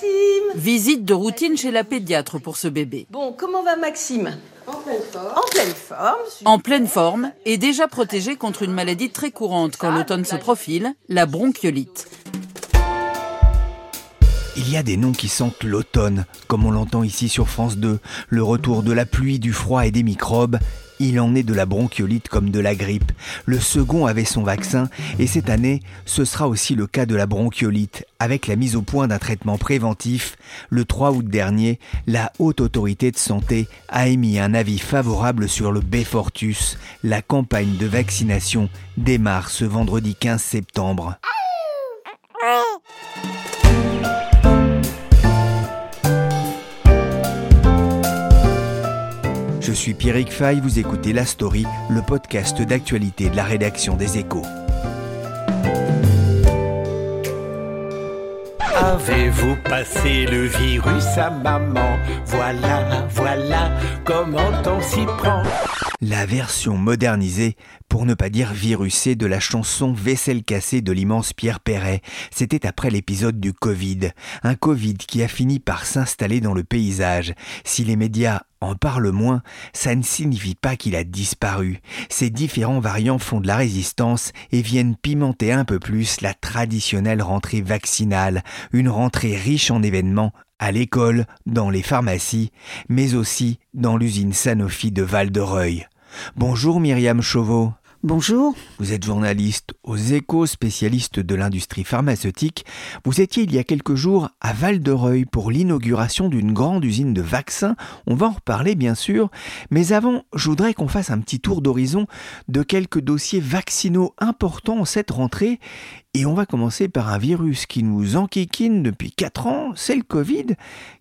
Maxime Visite de routine chez la pédiatre pour ce bébé. Bon, comment va Maxime? En pleine forme. En pleine forme. En pleine forme et déjà protégé contre une maladie très courante quand l'automne se profile, la bronchiolite. Il y a des noms qui sentent l'automne, comme on l'entend ici sur France 2, le retour de la pluie, du froid et des microbes. Il en est de la bronchiolite comme de la grippe. Le second avait son vaccin et cette année, ce sera aussi le cas de la bronchiolite avec la mise au point d'un traitement préventif. Le 3 août dernier, la Haute Autorité de Santé a émis un avis favorable sur le Befortus. La campagne de vaccination démarre ce vendredi 15 septembre. Je suis Pierrick Fay, vous écoutez La Story, le podcast d'actualité de la rédaction des Échos. Avez-vous passé le virus à maman? Voilà, voilà comment on s'y prend? La version modernisée, pour ne pas dire virusée, de la chanson Vaisselle cassée de l'immense Pierre Perret. C'était après l'épisode du Covid. Un Covid qui a fini par s'installer dans le paysage. Si les médias en parlent moins, ça ne signifie pas qu'il a disparu. Ces différents variants font de la résistance et viennent pimenter un peu plus la traditionnelle rentrée vaccinale, une rentrée riche en événements à l'école, dans les pharmacies, mais aussi dans l'usine Sanofi de Val-de-Reuil. Bonjour Myriam Chauveau. Bonjour. Vous êtes journaliste aux échos, spécialiste de l'industrie pharmaceutique. Vous étiez il y a quelques jours à Val-de-Reuil pour l'inauguration d'une grande usine de vaccins. On va en reparler bien sûr. Mais avant, je voudrais qu'on fasse un petit tour d'horizon de quelques dossiers vaccinaux importants en cette rentrée. Et on va commencer par un virus qui nous enquiquine depuis 4 ans, c'est le Covid.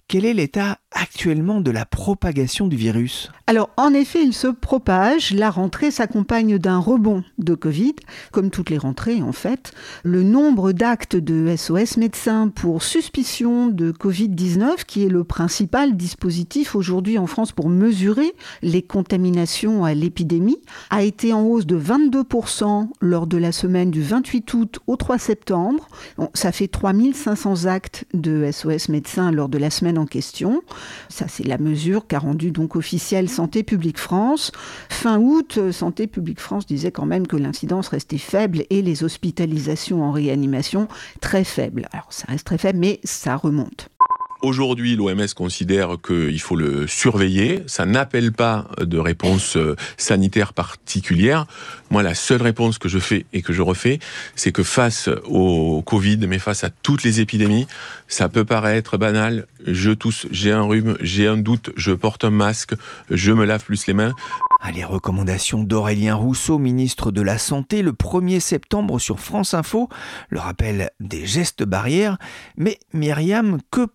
Quel est l'état actuellement de la propagation du virus? Alors, en effet, il se propage. La rentrée s'accompagne d'un rebond de Covid, comme toutes les rentrées en fait. Le nombre d'actes de SOS médecins pour suspicion de Covid-19, qui est le principal dispositif aujourd'hui en France pour mesurer les contaminations à l'épidémie, a été en hausse de 22% lors de la semaine du 28 août au 3 septembre. Ça fait 3500 actes de SOS médecins lors de la semaine question. Ça, c'est la mesure qu'a rendue donc officielle Santé publique France. Fin août, Santé publique France disait quand même que l'incidence restait faible et les hospitalisations en réanimation très faibles. Alors, ça reste très faible, mais ça remonte. Aujourd'hui, l'OMS considère qu'il faut le surveiller. Ça n'appelle pas de réponse euh, sanitaire particulière. Moi, la seule réponse que je fais et que je refais, c'est que face au Covid, mais face à toutes les épidémies, ça peut paraître banal. Je tousse, j'ai un rhume, j'ai un doute, je porte un masque, je me lave plus les mains. À les recommandations d'Aurélien Rousseau, ministre de la Santé, le 1er septembre sur France Info, le rappel des gestes barrières. Mais Myriam, que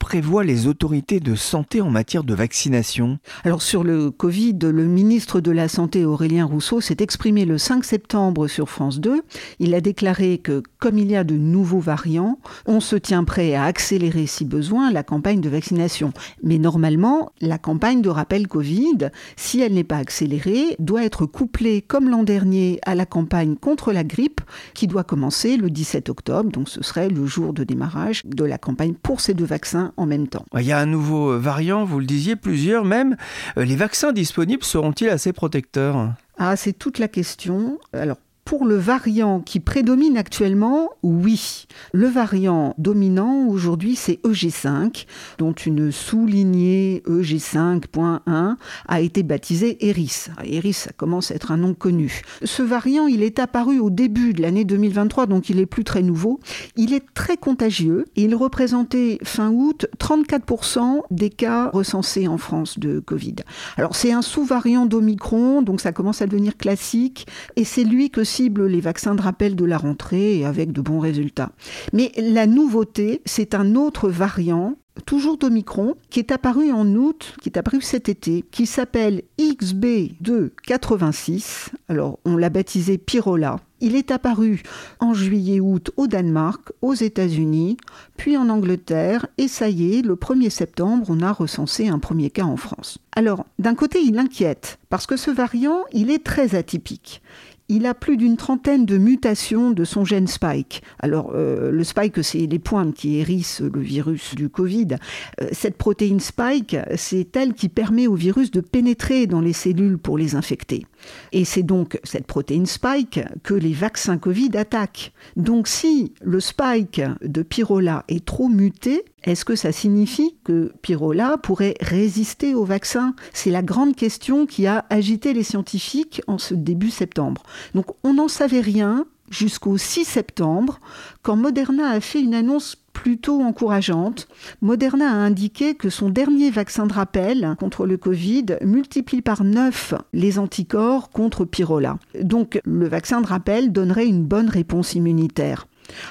les autorités de santé en matière de vaccination Alors sur le Covid, le ministre de la Santé, Aurélien Rousseau, s'est exprimé le 5 septembre sur France 2. Il a déclaré que comme il y a de nouveaux variants, on se tient prêt à accélérer si besoin la campagne de vaccination. Mais normalement, la campagne de rappel Covid, si elle n'est pas accélérée, doit être couplée, comme l'an dernier, à la campagne contre la grippe, qui doit commencer le 17 octobre. Donc ce serait le jour de démarrage de la campagne pour ces deux vaccins en même temps. Il y a un nouveau variant, vous le disiez, plusieurs même. Les vaccins disponibles seront-ils assez protecteurs? Ah, c'est toute la question. Alors, pour le variant qui prédomine actuellement, oui. Le variant dominant aujourd'hui, c'est EG5, dont une sous-lignée EG5.1 a été baptisée Eris. Eris, ça commence à être un nom connu. Ce variant, il est apparu au début de l'année 2023, donc il est plus très nouveau. Il est très contagieux. Il représentait fin août 34% des cas recensés en France de Covid. Alors c'est un sous-variant d'Omicron, donc ça commence à devenir classique, et c'est lui que les vaccins de rappel de la rentrée avec de bons résultats. Mais la nouveauté, c'est un autre variant toujours d'Omicron, qui est apparu en août, qui est apparu cet été, qui s'appelle XB286. Alors, on l'a baptisé Pyrola. Il est apparu en juillet-août au Danemark, aux États-Unis, puis en Angleterre, et ça y est, le 1er septembre, on a recensé un premier cas en France. Alors, d'un côté, il inquiète, parce que ce variant, il est très atypique il a plus d'une trentaine de mutations de son gène spike. Alors, euh, le spike, c'est les pointes qui hérissent le virus du Covid. Euh, cette protéine spike, c'est elle qui permet au virus de pénétrer dans les cellules pour les infecter. Et c'est donc cette protéine spike que les vaccins Covid attaquent. Donc, si le spike de Pyrola est trop muté, est-ce que ça signifie que Pyrola pourrait résister au vaccin C'est la grande question qui a agité les scientifiques en ce début septembre. Donc on n'en savait rien jusqu'au 6 septembre, quand Moderna a fait une annonce plutôt encourageante. Moderna a indiqué que son dernier vaccin de rappel contre le Covid multiplie par 9 les anticorps contre Pyrola. Donc le vaccin de rappel donnerait une bonne réponse immunitaire.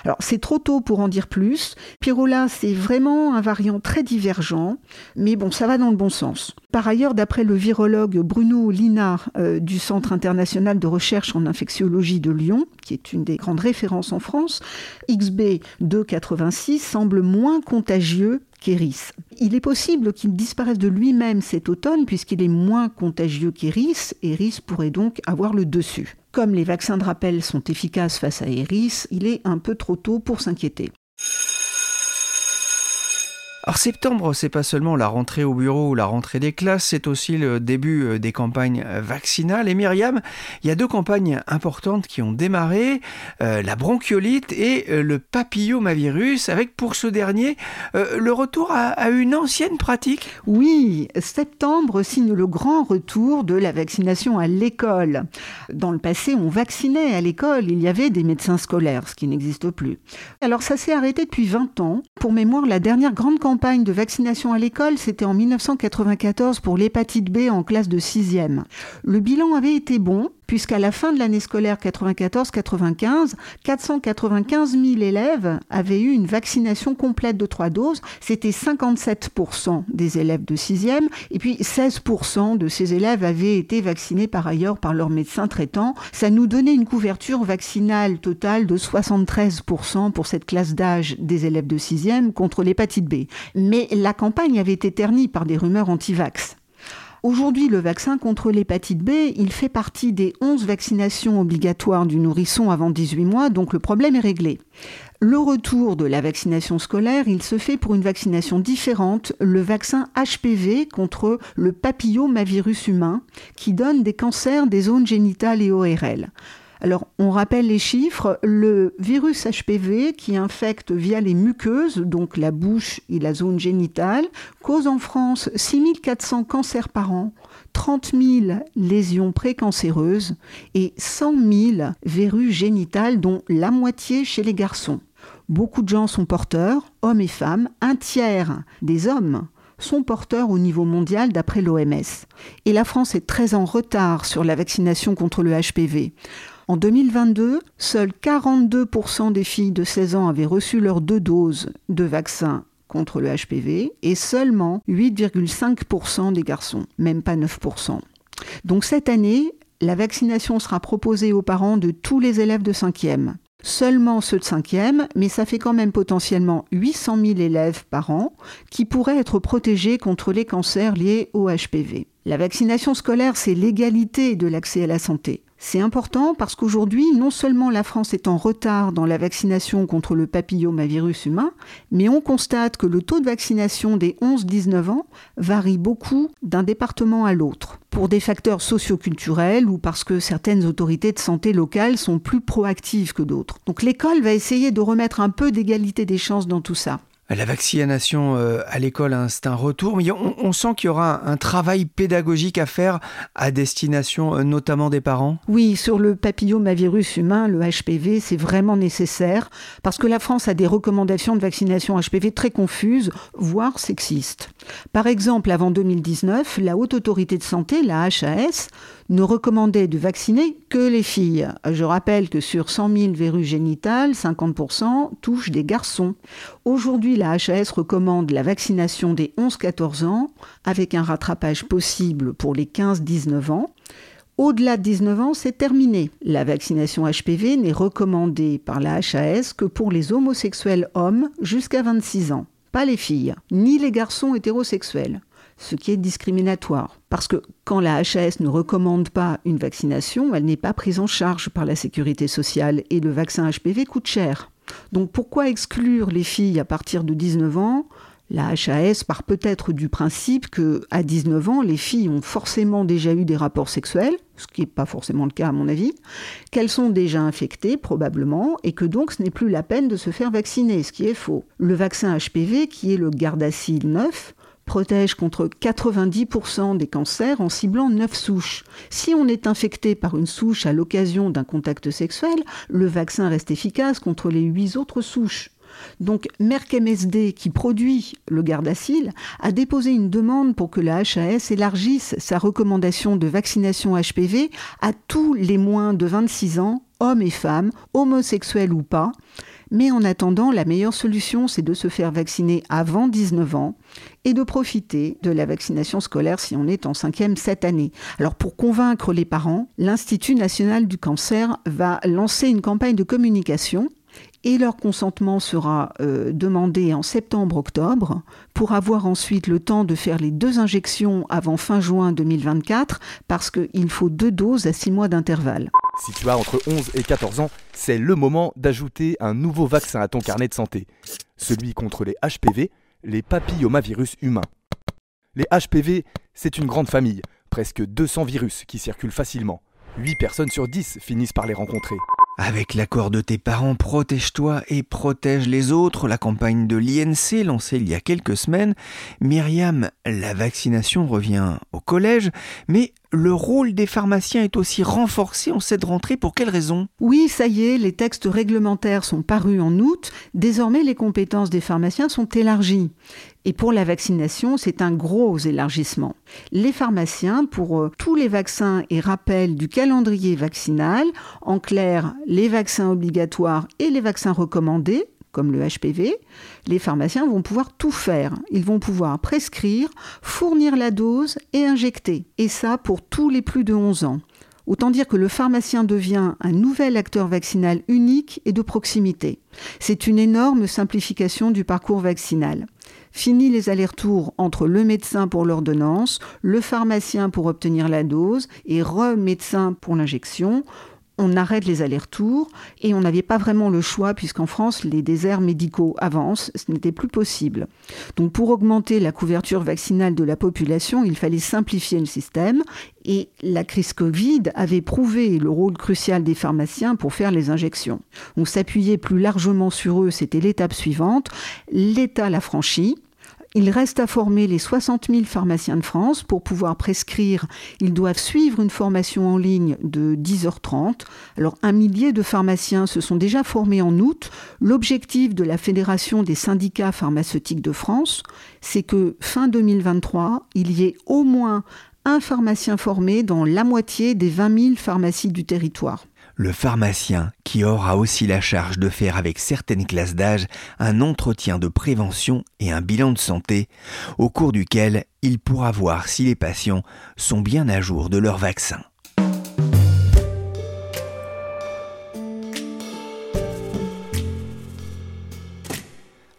Alors c'est trop tôt pour en dire plus. Pyrola, c'est vraiment un variant très divergent, mais bon, ça va dans le bon sens. Par ailleurs, d'après le virologue Bruno Linard euh, du Centre international de recherche en infectiologie de Lyon, qui est une des grandes références en France, XB286 semble moins contagieux qu'Eris. Il est possible qu'il disparaisse de lui-même cet automne puisqu'il est moins contagieux qu'Eris. Eris pourrait donc avoir le dessus. Comme les vaccins de rappel sont efficaces face à Eris, il est un peu trop tôt pour s'inquiéter. Alors septembre, c'est pas seulement la rentrée au bureau ou la rentrée des classes, c'est aussi le début euh, des campagnes euh, vaccinales. Et Myriam, il y a deux campagnes importantes qui ont démarré, euh, la bronchiolite et le papillomavirus, avec pour ce dernier le retour à, une ancienne pratique. Oui, septembre signe le grand retour de la vaccination à l'école. Dans le passé, on vaccinait à l'école, il y avait des médecins scolaires, ce qui n'existe plus. Alors ça s'est arrêté depuis 20 ans. Pour mémoire, la dernière grande campagne campagne de vaccination à l'école, c'était en 1994 pour l'hépatite B en classe de 6e. Le bilan avait été bon, puisqu'à la fin de l'année scolaire 94-95, 495 000 élèves avaient eu une vaccination complète de trois doses. C'était 57% des élèves de 6e, et puis 16% de ces élèves avaient été vaccinés par ailleurs par leur médecin traitant. Ça nous donnait une couverture vaccinale totale de 73% pour cette classe d'âge des élèves de 6e contre l'hépatite B. Mais la campagne avait été ternie par des rumeurs anti-vax. Aujourd'hui, le vaccin contre l'hépatite B, il fait partie des 11 vaccinations obligatoires du nourrisson avant 18 mois, donc le problème est réglé. Le retour de la vaccination scolaire, il se fait pour une vaccination différente, le vaccin HPV contre le papillomavirus humain, qui donne des cancers des zones génitales et ORL. Alors, on rappelle les chiffres. Le virus HPV qui infecte via les muqueuses, donc la bouche et la zone génitale, cause en France 6400 cancers par an, 30 000 lésions précancéreuses et 100 000 verrues génitales, dont la moitié chez les garçons. Beaucoup de gens sont porteurs, hommes et femmes. Un tiers des hommes sont porteurs au niveau mondial d'après l'OMS. Et la France est très en retard sur la vaccination contre le HPV. En 2022, seuls 42% des filles de 16 ans avaient reçu leurs deux doses de vaccin contre le HPV et seulement 8,5% des garçons, même pas 9%. Donc cette année, la vaccination sera proposée aux parents de tous les élèves de 5e. Seulement ceux de 5e, mais ça fait quand même potentiellement 800 000 élèves par an qui pourraient être protégés contre les cancers liés au HPV. La vaccination scolaire, c'est l'égalité de l'accès à la santé. C'est important parce qu'aujourd'hui, non seulement la France est en retard dans la vaccination contre le papillomavirus humain, mais on constate que le taux de vaccination des 11-19 ans varie beaucoup d'un département à l'autre, pour des facteurs socioculturels ou parce que certaines autorités de santé locales sont plus proactives que d'autres. Donc l'école va essayer de remettre un peu d'égalité des chances dans tout ça. La vaccination euh, à l'école, hein, c'est un retour, mais on, sent qu'il y aura un travail pédagogique à faire à destination euh, notamment des parents? Oui, sur le papillomavirus humain, le HPV, c'est vraiment nécessaire parce que la France a des recommandations de vaccination HPV très confuses, voire sexistes. Par exemple, avant 2019, la Haute Autorité de Santé, la HAS, ne recommandait de vacciner que les filles. Je rappelle que sur 100 000 verrues génitales, 50% touchent des garçons. Aujourd'hui, la HAS recommande la vaccination des 11-14 ans, avec un rattrapage possible pour les 15-19 ans. Au-delà de 19 ans, c'est terminé. La vaccination HPV n'est recommandée par la HAS que pour les homosexuels hommes jusqu'à 26 ans. Pas les filles, ni les garçons hétérosexuels, ce qui est discriminatoire. Parce que quand la HAS ne recommande pas une vaccination, elle n'est pas prise en charge par la sécurité sociale et le vaccin HPV coûte cher. Donc pourquoi exclure les filles à partir de 19 ans la HAS part peut-être du principe que à 19 ans, les filles ont forcément déjà eu des rapports sexuels, ce qui n'est pas forcément le cas à mon avis, qu'elles sont déjà infectées probablement, et que donc ce n'est plus la peine de se faire vacciner, ce qui est faux. Le vaccin HPV, qui est le Gardasil 9, protège contre 90% des cancers en ciblant 9 souches. Si on est infecté par une souche à l'occasion d'un contact sexuel, le vaccin reste efficace contre les 8 autres souches. Donc Merck MSD, qui produit le Gardasil, a déposé une demande pour que la HAS élargisse sa recommandation de vaccination HPV à tous les moins de 26 ans, hommes et femmes, homosexuels ou pas. Mais en attendant, la meilleure solution, c'est de se faire vacciner avant 19 ans et de profiter de la vaccination scolaire si on est en cinquième cette année. Alors pour convaincre les parents, l'Institut national du cancer va lancer une campagne de communication et leur consentement sera euh, demandé en septembre-octobre pour avoir ensuite le temps de faire les deux injections avant fin juin 2024 parce qu'il faut deux doses à six mois d'intervalle. Si tu as entre 11 et 14 ans, c'est le moment d'ajouter un nouveau vaccin à ton carnet de santé, celui contre les HPV, les papillomavirus humains. Les HPV, c'est une grande famille, presque 200 virus qui circulent facilement. 8 personnes sur 10 finissent par les rencontrer. Avec l'accord de tes parents, protège-toi et protège les autres. La campagne de l'INC lancée il y a quelques semaines. Myriam, la vaccination revient au collège, mais le rôle des pharmaciens est aussi renforcé en cette rentrée. Pour quelles raisons? Oui, ça y est, les textes réglementaires sont parus en août. Désormais, les compétences des pharmaciens sont élargies. Et pour la vaccination, c'est un gros élargissement. Les pharmaciens, pour euh, tous les vaccins et rappels du calendrier vaccinal, en clair, les vaccins obligatoires et les vaccins recommandés, comme le HPV, les pharmaciens vont pouvoir tout faire. Ils vont pouvoir prescrire, fournir la dose et injecter. Et ça pour tous les plus de 11 ans. Autant dire que le pharmacien devient un nouvel acteur vaccinal unique et de proximité. C'est une énorme simplification du parcours vaccinal. Fini les allers-retours entre le médecin pour l'ordonnance, le pharmacien pour obtenir la dose et re-médecin pour l'injection on arrête les allers-retours et on n'avait pas vraiment le choix puisqu'en France, les déserts médicaux avancent, ce n'était plus possible. Donc pour augmenter la couverture vaccinale de la population, il fallait simplifier le système et la crise Covid avait prouvé le rôle crucial des pharmaciens pour faire les injections. On s'appuyait plus largement sur eux, c'était l'étape suivante. L'État l'a franchi. Il reste à former les 60 000 pharmaciens de France. Pour pouvoir prescrire, ils doivent suivre une formation en ligne de 10h30. Alors, un millier de pharmaciens se sont déjà formés en août. L'objectif de la Fédération des syndicats pharmaceutiques de France, c'est que fin 2023, il y ait au moins un pharmacien formé dans la moitié des 20 000 pharmacies du territoire le pharmacien qui aura aussi la charge de faire avec certaines classes d'âge un entretien de prévention et un bilan de santé au cours duquel il pourra voir si les patients sont bien à jour de leur vaccin.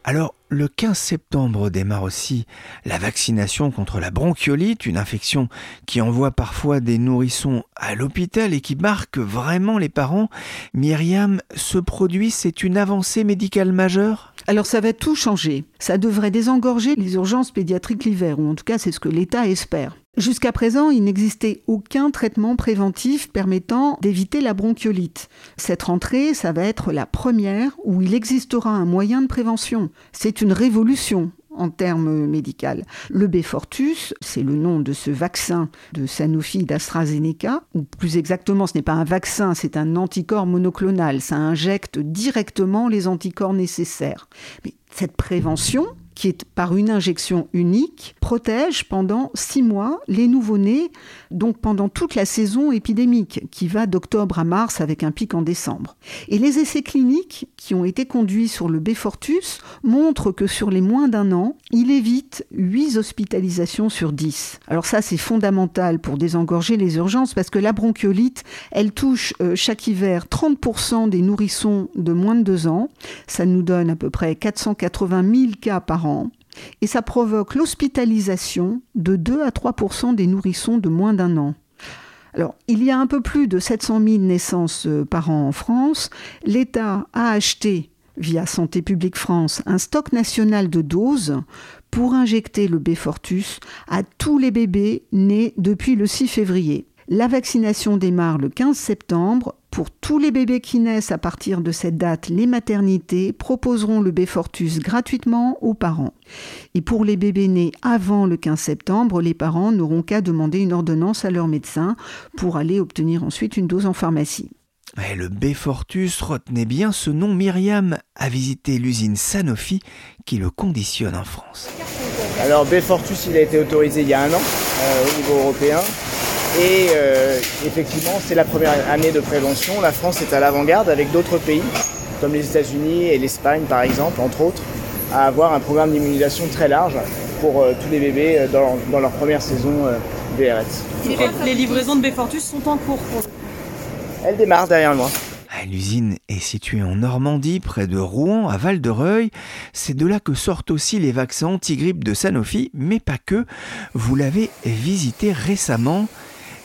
Alors, le 15 septembre démarre aussi la vaccination contre la bronchiolite, une infection qui envoie parfois des nourrissons à l'hôpital et qui marque vraiment les parents. Myriam, ce produit, c'est une avancée médicale majeure? Alors ça va tout changer. Ça devrait désengorger les urgences pédiatriques l'hiver, ou en tout cas c'est ce que l'État espère. Jusqu'à présent, il n'existait aucun traitement préventif permettant d'éviter la bronchiolite. Cette rentrée, ça va être la première où il existera un moyen de prévention. C'est une révolution en termes médicaux. Le Beyfortus, c'est le nom de ce vaccin de Sanofi d'AstraZeneca, ou plus exactement, ce n'est pas un vaccin, c'est un anticorps monoclonal. Ça injecte directement les anticorps nécessaires. Mais cette prévention, qui est par une injection unique, protège pendant six mois les nouveau-nés, donc pendant toute la saison épidémique, qui va d'octobre à mars avec un pic en décembre. Et les essais cliniques qui ont été conduits sur le Befortus montrent que sur les moins d'un an, il évite 8 hospitalisations sur 10. Alors ça, c'est fondamental pour désengorger les urgences parce que la bronchiolite, elle touche euh, chaque hiver 30% des nourrissons de moins de 2 ans. Ça nous donne à peu près 480 000 cas par et ça provoque l'hospitalisation de 2 à 3% des nourrissons de moins d'un an. Alors, il y a un peu plus de 700 000 naissances euh, par an en France. L'État a acheté, via Santé publique France, un stock national de doses pour injecter le Befortus à tous les bébés nés depuis le 6 février. La vaccination démarre le 15 septembre. Pour tous les bébés qui naissent à partir de cette date, les maternités proposeront le Befortus gratuitement aux parents. Et pour les bébés nés avant le 15 septembre, les parents n'auront qu'à demander une ordonnance à leur médecin pour aller obtenir ensuite une dose en pharmacie. le Befortus retenait bien ce nom. Myriam a visité l'usine Sanofi qui le conditionne en France. Alors Befortus, il a été autorisé il y a un an euh, au niveau européen. Et euh, effectivement, c'est la première année de prévention. La France est à l'avant-garde avec d'autres pays, comme les États-Unis et l'Espagne par exemple, entre autres, à avoir un programme d'immunisation très large pour euh, tous les bébés euh, dans, leur première saison BRS. Les livraisons de Befortus sont en cours Elles démarrent derrière moi. Ah, l'usine est située en Normandie, près de Rouen, à Val-de-Reuil. C'est de là que sortent aussi les vaccins anti-grippe de Sanofi, mais pas que. Vous l'avez visité récemment.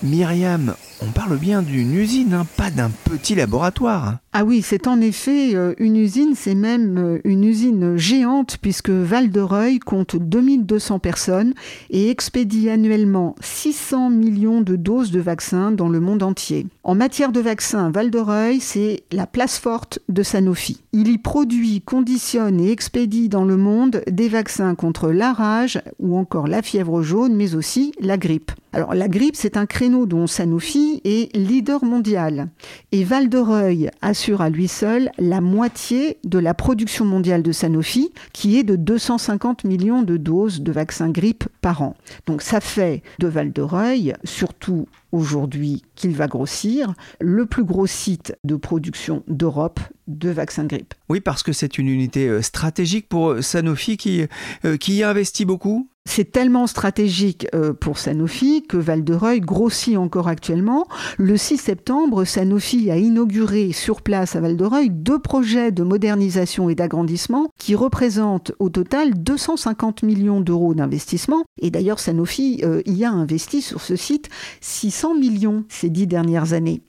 Myriam, on parle bien d'une usine, hein, pas d'un petit laboratoire. Ah oui, c'est en effet euh, une usine, c'est même euh, une usine géante puisque Val-de-Reuil compte 2200 personnes et expédie annuellement 600 millions de doses de vaccins dans le monde entier. En matière de vaccins, Val-de-Reuil, c'est la place forte de Sanofi. Il y produit, conditionne et expédie dans le monde des vaccins contre la rage ou encore la fièvre jaune, mais aussi la grippe. Alors la grippe, c'est un créneau dont Sanofi est leader mondial. Et Val-de-Reuil assure à lui seul la moitié de la production mondiale de Sanofi, qui est de 250 millions de doses de vaccins grippe par an. Donc ça fait de Val-de-Reuil, surtout aujourd'hui qu'il va grossir, le plus gros site de production d'Europe de vaccins grippe. Oui, parce que c'est une unité euh, stratégique pour Sanofi qui, euh, qui y investit beaucoup c'est tellement stratégique euh, pour Sanofi que Val-de-Reuil grossit encore actuellement. Le 6 septembre, Sanofi a inauguré sur place à Val-de-Reuil deux projets de modernisation et d'agrandissement qui représentent au total 250 millions d'euros d'investissement. Et d'ailleurs, Sanofi euh, y a investi sur ce site 600 millions ces dix dernières années.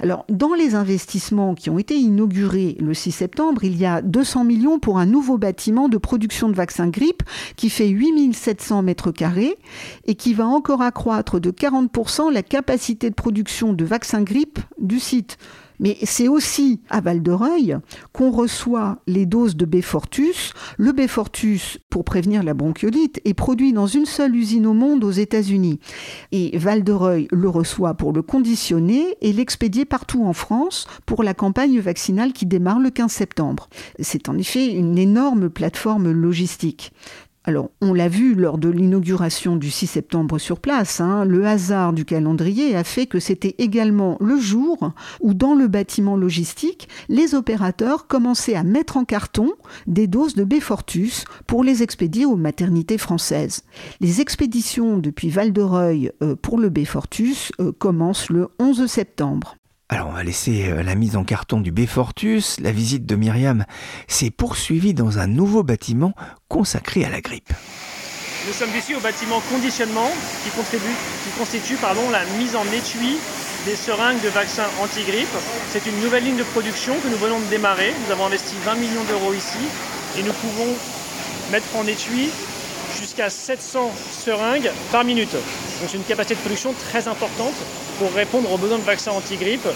Alors, dans les investissements qui ont été inaugurés le 6 septembre, il y a 200 millions pour un nouveau bâtiment de production de vaccins grippe qui fait 8700 mètres carrés et qui va encore accroître de 40% la capacité de production de vaccins grippe du site. Mais c'est aussi à Val-de-Reuil qu'on reçoit les doses de Befortus. Le Befortus, pour prévenir la bronchiolite, est produit dans une seule usine au monde aux États-Unis. Et Val-de-Reuil le reçoit pour le conditionner et l'expédier partout en France pour la campagne vaccinale qui démarre le 15 septembre. C'est en effet une énorme plateforme logistique. Alors, on l'a vu lors de l'inauguration du 6 septembre sur place, hein, le hasard du calendrier a fait que c'était également le jour où, dans le bâtiment logistique, les opérateurs commençaient à mettre en carton des doses de Befortus pour les expédier aux maternités françaises. Les expéditions depuis Val-de-Reuil euh, pour le Befortus euh, commencent le 11 septembre. Alors on va laisser euh, la mise en carton du Befortus. La visite de Myriam s'est poursuivie dans un nouveau bâtiment consacré à la grippe. Nous sommes ici au bâtiment conditionnement qui, qui constitue pardon, la mise en étui des seringues de vaccins anti-grippe. C'est une nouvelle ligne de production que nous venons de démarrer. Nous avons investi 20 millions d'euros ici et nous pouvons mettre en étui jusqu'à 700 seringues par minute. Donc c'est une capacité de production très importante pour répondre aux besoins de vaccins anti-grippe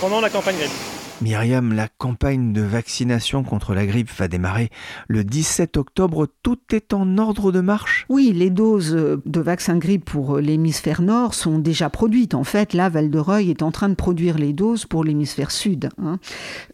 pendant la campagne grippe. Myriam, la campagne de vaccination contre la grippe va démarrer le 17 octobre. Tout est en ordre de marche? Oui, les doses de vaccin grippe pour l'hémisphère nord sont déjà produites. En fait, là, Val-de-Reuil est en train de produire les doses pour l'hémisphère sud. Hein.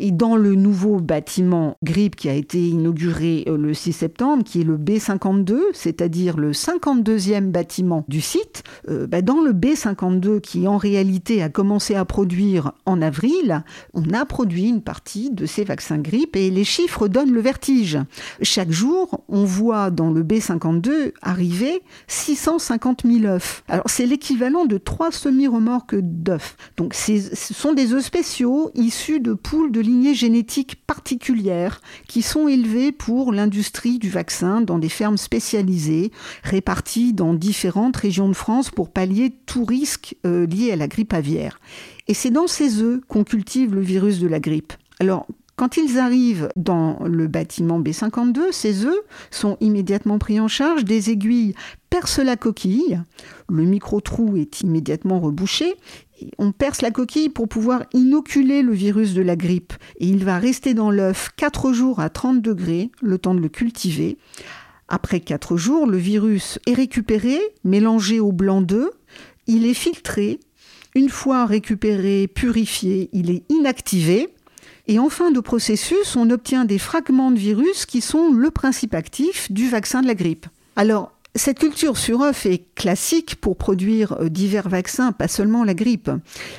Et dans le nouveau bâtiment grippe qui a été inauguré euh, le 6 septembre, qui est le B52, c'est-à-dire le 52e bâtiment du site, euh, bah, dans le B52 qui en réalité a commencé à produire en avril, on a produit une partie de ces vaccins grippe et les chiffres donnent le vertige. Chaque jour, on voit dans le B52 arriver 650 000 œufs. Alors c'est l'équivalent de trois semi-remorques d'œufs. Donc ce sont des œufs spéciaux issus de poules de lignées génétiques particulières qui sont élevées pour l'industrie du vaccin dans des fermes spécialisées réparties dans différentes régions de France pour pallier tout risque euh, lié à la grippe aviaire. Et c'est dans ces œufs qu'on cultive le virus de la grippe. Alors, quand ils arrivent dans le bâtiment B52, ces œufs sont immédiatement pris en charge, des aiguilles percent la coquille, le micro-trou est immédiatement rebouché, on perce la coquille pour pouvoir inoculer le virus de la grippe et il va rester dans l'œuf 4 jours à 30 degrés, le temps de le cultiver. Après 4 jours, le virus est récupéré, mélangé au blanc d'œuf, il est filtré une fois récupéré, purifié, il est inactivé. Et en fin de processus, on obtient des fragments de virus qui sont le principe actif du vaccin de la grippe. Alors, cette culture sur œuf est classique pour produire euh, divers vaccins, pas seulement la grippe.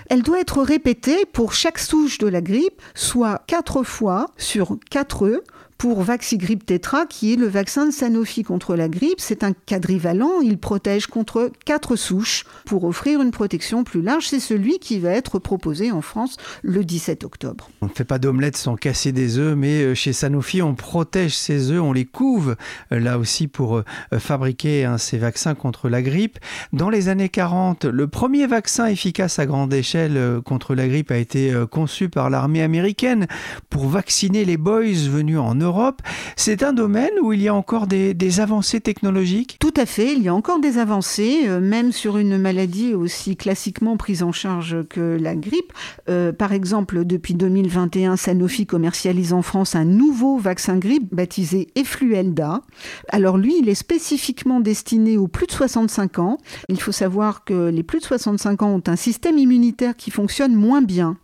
Elle doit être répétée pour chaque souche de la grippe, soit quatre fois sur quatre œufs, pour Vaxigrippe Tetra, qui est le vaccin de Sanofi contre la grippe. C'est un quadrivalent, il protège contre quatre souches pour offrir une protection plus large. C'est celui qui va être proposé en France le 17 octobre. On ne fait pas d'omelette sans casser des œufs, mais euh, chez Sanofi, on protège ces œufs, on les couve euh, là aussi pour euh, fabriquer hein, ces vaccins contre la grippe. Dans les années 40, le premier vaccin efficace à grande échelle contre la grippe a été conçu par l'armée américaine pour vacciner les boys venus en Europe c'est un domaine où il y a encore des, avancées technologiques Tout à fait, il y a encore des avancées, euh, même sur une maladie aussi classiquement prise en charge que la grippe. Euh, par exemple, depuis 2021, Sanofi commercialise en France un nouveau vaccin grippe baptisé Effluelda. Alors lui, il est spécifiquement destiné aux plus de 65 ans. Il faut savoir que les plus de 65 ans ont un système immunitaire qui fonctionne moins bien.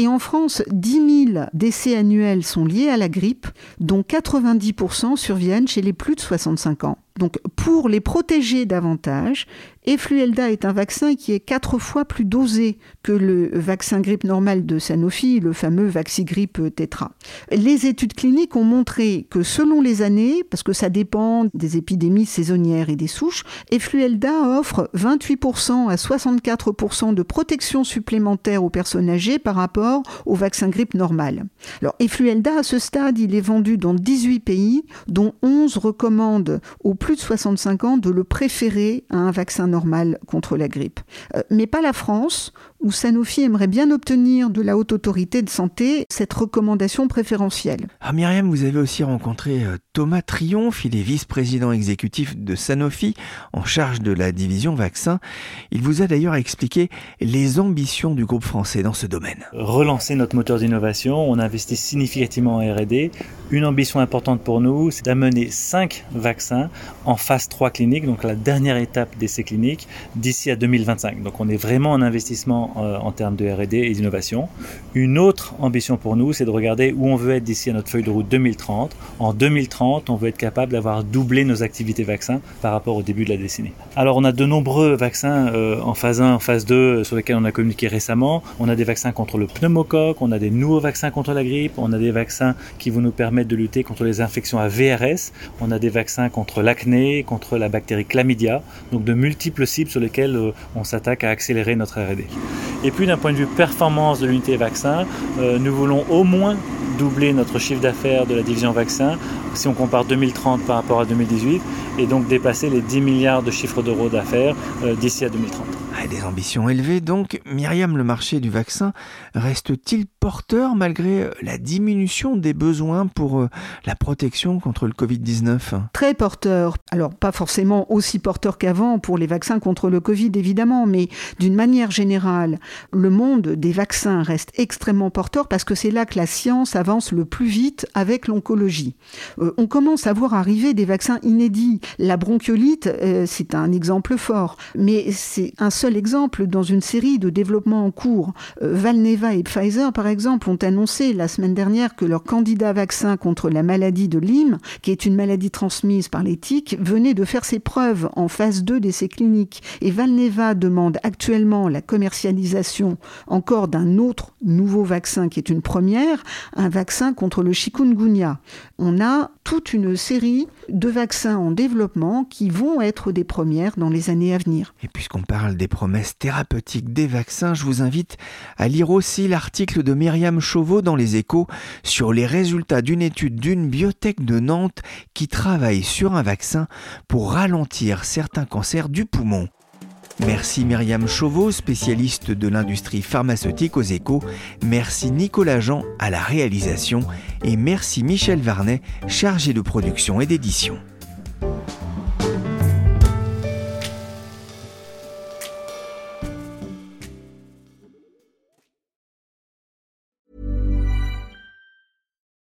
Et en France, 10 000 décès annuels sont liés à la grippe, dont 90% surviennent chez les plus de 65 ans. Donc pour les protéger davantage, Effluelda est un vaccin qui est quatre fois plus dosé que le vaccin grippe normal de Sanofi, le fameux Vaxigrippe Tetra. Les études cliniques ont montré que selon les années, parce que ça dépend des épidémies saisonnières et des souches, Effluelda offre 28% à 64% de protection supplémentaire aux personnes âgées par rapport au vaccin grippe normal. Alors Effluelda, à ce stade, il est vendu dans 18 pays, dont 11 recommandent aux plus de 65 ans de le préférer à un vaccin normal contre la grippe. Euh, mais pas la France, où Sanofi aimerait bien obtenir de la haute autorité de santé cette recommandation préférentielle. Ah Myriam, vous avez aussi rencontré euh, Thomas Triomphe, il est vice-président exécutif de Sanofi en charge de la division vaccin. Il vous a d'ailleurs expliqué les ambitions du groupe français dans ce domaine. Relancer notre moteur d'innovation, on investit significativement en R&D. Une ambition importante pour nous, c'est d'amener 5 vaccins en phase 3 clinique, donc la dernière étape d'essai clinique, d'ici à 2025. Donc on est vraiment en investissement euh, en termes de RD et d'innovation. Une autre ambition pour nous, c'est de regarder où on veut être d'ici à notre feuille de route 2030. En 2030, on veut être capable d'avoir doublé nos activités vaccins par rapport au début de la décennie. Alors on a de nombreux vaccins euh, en phase 1, en phase 2 sur lesquels on a communiqué récemment. On a des vaccins contre le pneumocoque, on a des nouveaux vaccins contre la grippe, on a des vaccins qui vont nous permettre de lutter contre les infections à VRS, on a des vaccins contre l'acné, contre la bactérie chlamydia, donc de multiples cibles sur lesquelles euh, on s'attaque à accélérer notre R&D. Et puis d'un point de vue performance de l'unité vaccin, euh, nous voulons au moins doubler notre chiffre d'affaires de la division vaccin si on compare 2030 par rapport à 2018 et donc dépasser les 10 milliards de chiffres d'euros d'affaires euh, d'ici à 2030. Des ambitions élevées donc. Myriam, le marché du vaccin reste-t-il porteur malgré euh, la diminution des besoins pour euh, la protection contre le Covid-19 Très porteur. Alors pas forcément aussi porteur qu'avant pour les vaccins contre le Covid évidemment, mais d'une manière générale, le monde des vaccins reste extrêmement porteur parce que c'est là que la science avance le plus vite avec l'oncologie. Euh, on commence à voir arriver des vaccins inédits. La bronchiolite, c'est un exemple fort, mais c'est un seul exemple dans une série de développements en cours. Euh, Valneva et Pfizer, par exemple, ont annoncé la semaine dernière que leur candidat vaccin contre la maladie de Lyme, qui est une maladie transmise par les tiques, venait de faire ses preuves en phase 2 d'essais cliniques. Et Valneva demande actuellement la commercialisation encore d'un autre nouveau vaccin qui est une première, un vaccin contre le chikungunya. On a toute une série de vaccins en développement qui vont être des premières dans les années à venir. Et puisqu'on parle des promesses thérapeutiques des vaccins, je vous invite à lire aussi l'article de Myriam Chauveau dans Les Échos sur les résultats d'une étude d'une biotech de Nantes qui travaille sur un vaccin pour ralentir certains cancers du poumon. Merci Myriam Chauveau, spécialiste de l'industrie pharmaceutique aux échos. Merci Nicolas Jean à la réalisation. Et merci Michel Varnet, chargé de production et d'édition.